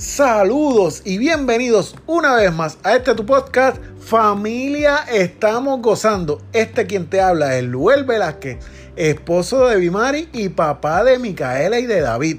Saludos y bienvenidos una vez más a este tu podcast Familia Estamos Gozando. Este quien te habla es Luel Velázquez, esposo de Bimari y papá de Micaela y de David.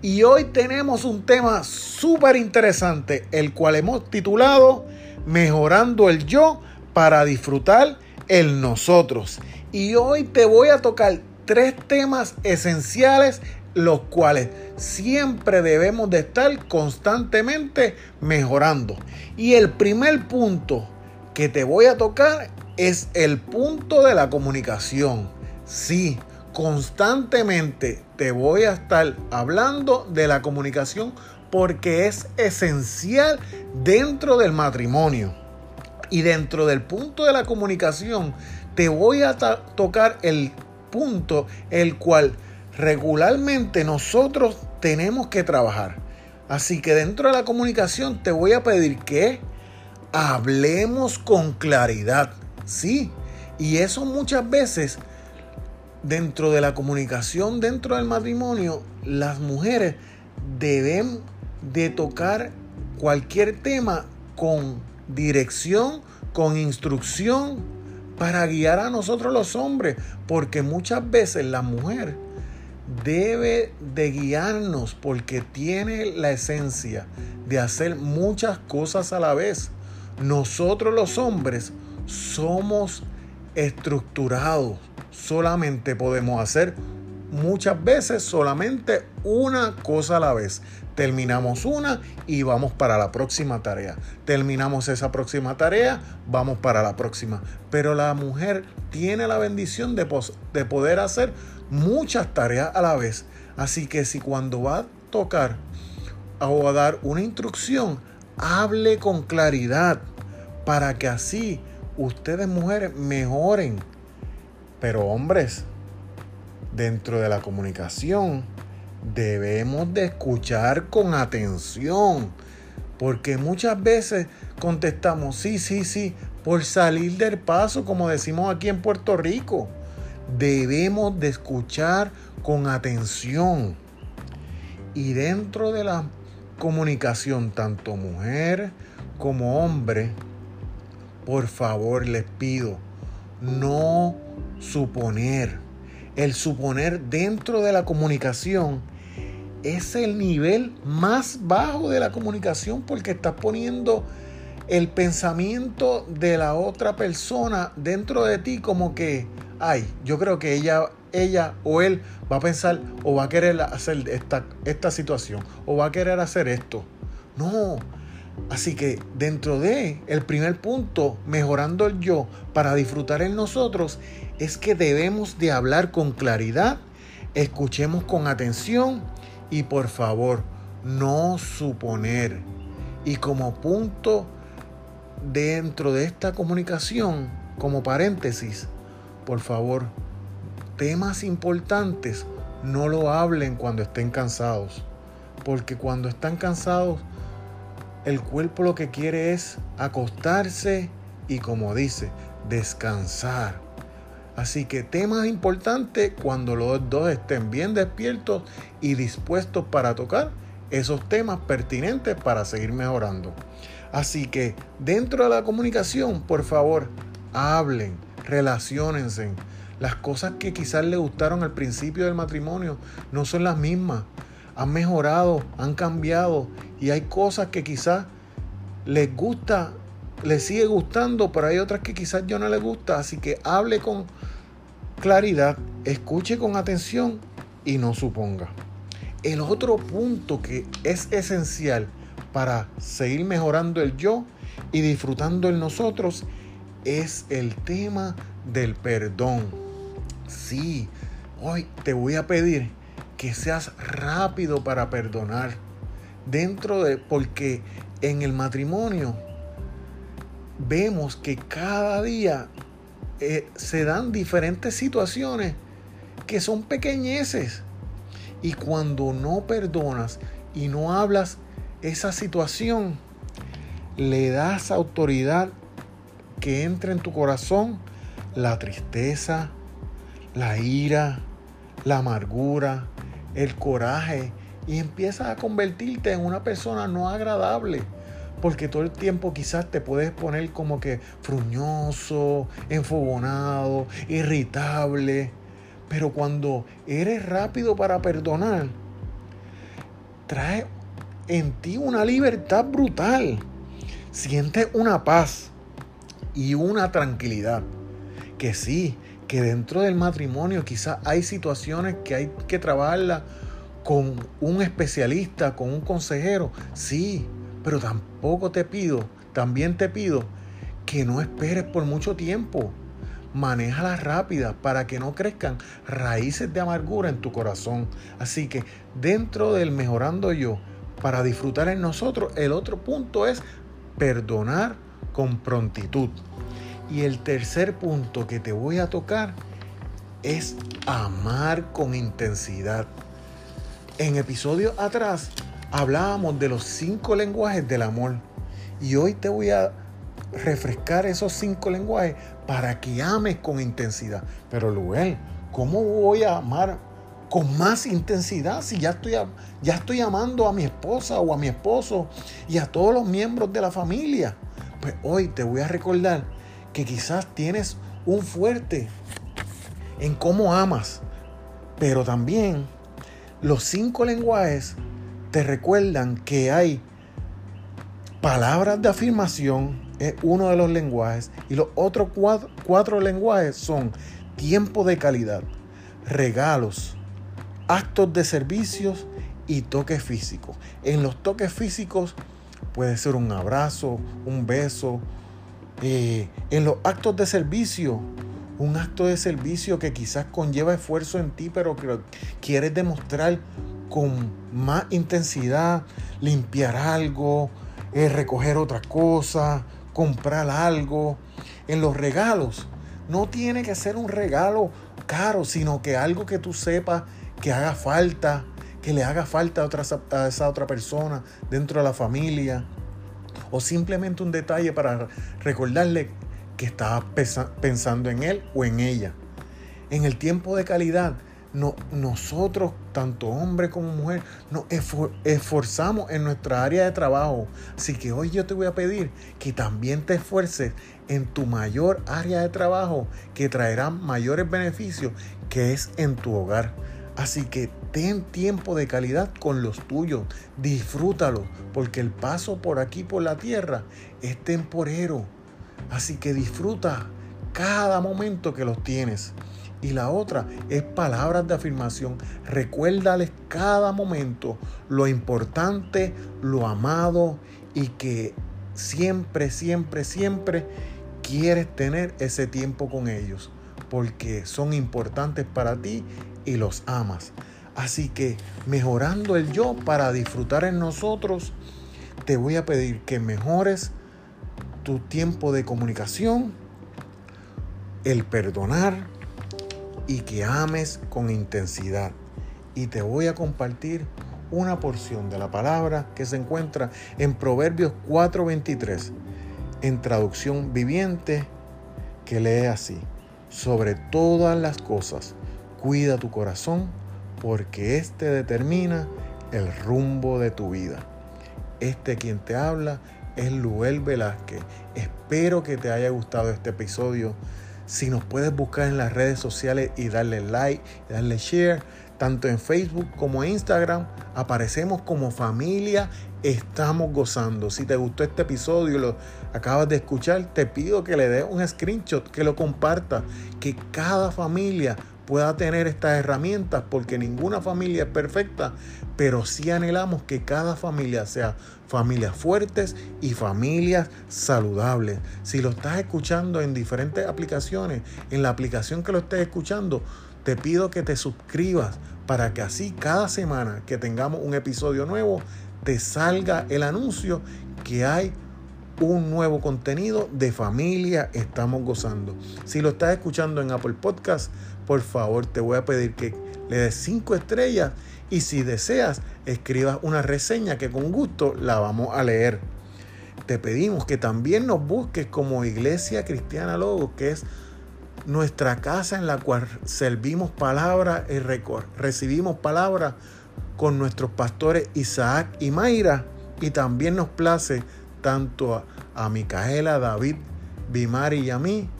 Y hoy tenemos un tema súper interesante, el cual hemos titulado Mejorando el yo para disfrutar el nosotros. Y hoy te voy a tocar tres temas esenciales los cuales siempre debemos de estar constantemente mejorando. Y el primer punto que te voy a tocar es el punto de la comunicación. Sí, constantemente te voy a estar hablando de la comunicación porque es esencial dentro del matrimonio. Y dentro del punto de la comunicación te voy a tocar el punto el cual regularmente nosotros tenemos que trabajar. Así que dentro de la comunicación te voy a pedir que hablemos con claridad. Sí, y eso muchas veces dentro de la comunicación, dentro del matrimonio, las mujeres deben de tocar cualquier tema con dirección, con instrucción, para guiar a nosotros los hombres, porque muchas veces la mujer debe de guiarnos porque tiene la esencia de hacer muchas cosas a la vez. Nosotros los hombres somos estructurados. Solamente podemos hacer muchas veces solamente una cosa a la vez. Terminamos una y vamos para la próxima tarea. Terminamos esa próxima tarea, vamos para la próxima. Pero la mujer tiene la bendición de, de poder hacer muchas tareas a la vez. Así que si cuando va a tocar o a dar una instrucción, hable con claridad para que así ustedes mujeres mejoren. Pero hombres, dentro de la comunicación debemos de escuchar con atención. Porque muchas veces contestamos sí, sí, sí, por salir del paso, como decimos aquí en Puerto Rico debemos de escuchar con atención. Y dentro de la comunicación, tanto mujer como hombre, por favor les pido, no suponer. El suponer dentro de la comunicación es el nivel más bajo de la comunicación porque estás poniendo el pensamiento de la otra persona dentro de ti como que ay, yo creo que ella, ella o él va a pensar o va a querer hacer esta, esta situación o va a querer hacer esto. No. Así que dentro de el primer punto, mejorando el yo para disfrutar en nosotros, es que debemos de hablar con claridad, escuchemos con atención y por favor, no suponer. Y como punto dentro de esta comunicación, como paréntesis, por favor, temas importantes no lo hablen cuando estén cansados. Porque cuando están cansados, el cuerpo lo que quiere es acostarse y como dice, descansar. Así que temas importantes cuando los dos estén bien despiertos y dispuestos para tocar esos temas pertinentes para seguir mejorando. Así que dentro de la comunicación, por favor, hablen, relaciónense. Las cosas que quizás le gustaron al principio del matrimonio no son las mismas. Han mejorado, han cambiado y hay cosas que quizás les gusta, les sigue gustando, pero hay otras que quizás yo no les gusta. Así que hable con claridad, escuche con atención y no suponga. El otro punto que es esencial para seguir mejorando el yo y disfrutando el nosotros es el tema del perdón. Sí, hoy te voy a pedir que seas rápido para perdonar. Dentro de, porque en el matrimonio vemos que cada día eh, se dan diferentes situaciones que son pequeñeces. Y cuando no perdonas y no hablas esa situación, le das autoridad que entre en tu corazón la tristeza, la ira, la amargura, el coraje y empiezas a convertirte en una persona no agradable. Porque todo el tiempo quizás te puedes poner como que fruñoso, enfogonado, irritable. Pero cuando eres rápido para perdonar, trae en ti una libertad brutal. Sientes una paz y una tranquilidad. Que sí, que dentro del matrimonio quizás hay situaciones que hay que trabajarlas con un especialista, con un consejero. Sí, pero tampoco te pido, también te pido que no esperes por mucho tiempo. Manéjalas rápidas para que no crezcan raíces de amargura en tu corazón. Así que dentro del mejorando yo, para disfrutar en nosotros, el otro punto es perdonar con prontitud. Y el tercer punto que te voy a tocar es amar con intensidad. En episodios atrás hablábamos de los cinco lenguajes del amor. Y hoy te voy a refrescar esos cinco lenguajes para que ames con intensidad. Pero Luel, ¿cómo voy a amar con más intensidad si ya estoy, ya estoy amando a mi esposa o a mi esposo y a todos los miembros de la familia? Pues hoy te voy a recordar que quizás tienes un fuerte en cómo amas, pero también los cinco lenguajes te recuerdan que hay palabras de afirmación, es uno de los lenguajes, y los otros cuatro, lenguajes son tiempo de calidad, regalos, actos de servicios y toques físicos. En los toques físicos puede ser un abrazo, un beso. Eh, en los actos de servicio, un acto de servicio que quizás conlleva esfuerzo en ti, pero que quieres demostrar con más intensidad, limpiar algo, eh, recoger otra cosa, comprar algo. En los regalos, no tiene que ser un regalo caro, sino que algo que tú sepas que haga falta, que le haga falta a, otra, a esa otra persona dentro de la familia. O simplemente un detalle para recordarle que estabas pensando en él o en ella. En el tiempo de calidad, no, nosotros, tanto hombre como mujer, nos esforzamos en nuestra área de trabajo. Así que hoy yo te voy a pedir que también te esfuerces en tu mayor área de trabajo que traerá mayores beneficios, que es en tu hogar. Así que ten tiempo de calidad con los tuyos, disfrútalo, porque el paso por aquí, por la tierra, es temporero. Así que disfruta cada momento que los tienes. Y la otra es palabras de afirmación. Recuérdales cada momento lo importante, lo amado y que siempre, siempre, siempre quieres tener ese tiempo con ellos. Porque son importantes para ti y los amas. Así que mejorando el yo para disfrutar en nosotros, te voy a pedir que mejores tu tiempo de comunicación, el perdonar, y que ames con intensidad. Y te voy a compartir una porción de la palabra que se encuentra en Proverbios 4:23, en traducción viviente, que lee así, sobre todas las cosas, cuida tu corazón, porque éste determina el rumbo de tu vida. Este quien te habla es Luel Velázquez. Espero que te haya gustado este episodio si nos puedes buscar en las redes sociales y darle like, darle share, tanto en Facebook como en Instagram, aparecemos como familia Estamos Gozando. Si te gustó este episodio lo acabas de escuchar, te pido que le des un screenshot, que lo compartas, que cada familia pueda tener estas herramientas, porque ninguna familia es perfecta, pero sí anhelamos que cada familia sea familias fuertes y familias saludables. Si lo estás escuchando en diferentes aplicaciones, en la aplicación que lo estés escuchando, te pido que te suscribas para que así cada semana que tengamos un episodio nuevo, te salga el anuncio que hay un nuevo contenido de familia estamos gozando. Si lo estás escuchando en Apple Podcast, por favor te voy a pedir que le des cinco estrellas y si deseas escribas una reseña que con gusto la vamos a leer. Te pedimos que también nos busques como Iglesia Cristiana Logo, que es nuestra casa en la cual servimos palabra y recibimos palabra con nuestros pastores Isaac y Mayra. Y también nos place tanto a, a Micaela, David, Bimari y a mí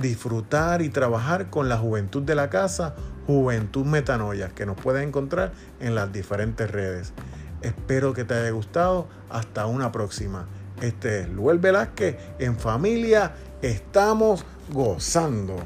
disfrutar y trabajar con la juventud de la casa, Juventud Metanoia, que nos puedes encontrar en las diferentes redes. Espero que te haya gustado. Hasta una próxima. Este es Luel Velázquez. En familia estamos gozando.